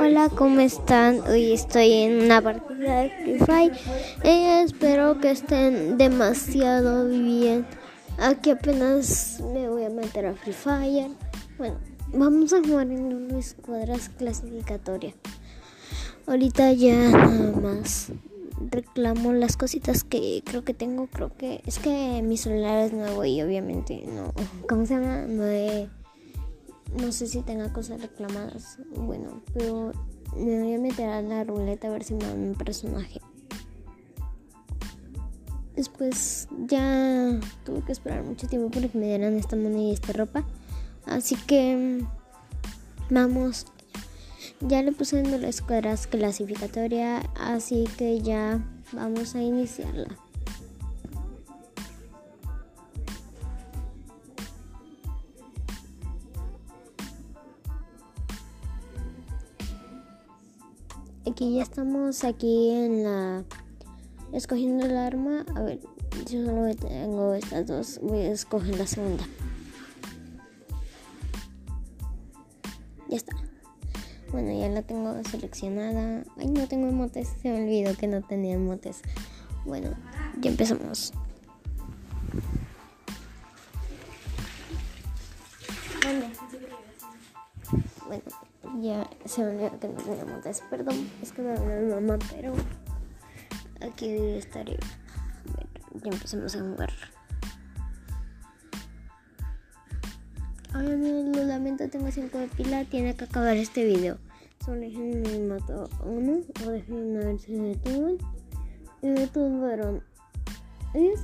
Hola, ¿cómo están? Hoy estoy en una partida de Free Fire. Eh, espero que estén demasiado bien. Aquí apenas me voy a meter a Free Fire. Bueno, vamos a jugar en una escuadra clasificatoria. Ahorita ya nada más reclamo las cositas que creo que tengo. Creo que es que mi celular es nuevo y obviamente no. ¿Cómo se llama? No he no sé si tenga cosas reclamadas. Bueno, pero me voy a meter a la ruleta a ver si me dan un personaje. Después ya tuve que esperar mucho tiempo para que me dieran esta moneda y esta ropa. Así que vamos. Ya le puse en la escuadra clasificatoria, así que ya vamos a iniciarla. Aquí ya estamos aquí en la escogiendo el arma. A ver yo solo tengo estas dos voy a escoger la segunda. Ya está. Bueno ya la tengo seleccionada. Ay no tengo motes se me olvidó que no tenía motes. Bueno ya empezamos. Bueno ya se me olvidó que no teníamos des, perdón, es que me habló mi mamá, pero aquí estaré. Bueno, ya empezamos a jugar. Ay, lo lamento, tengo 5 de pila, tiene que acabar este video. Solo déjenme mato uno, o déjenme ver si me detuvo. Y me tumbaron. ¿Es?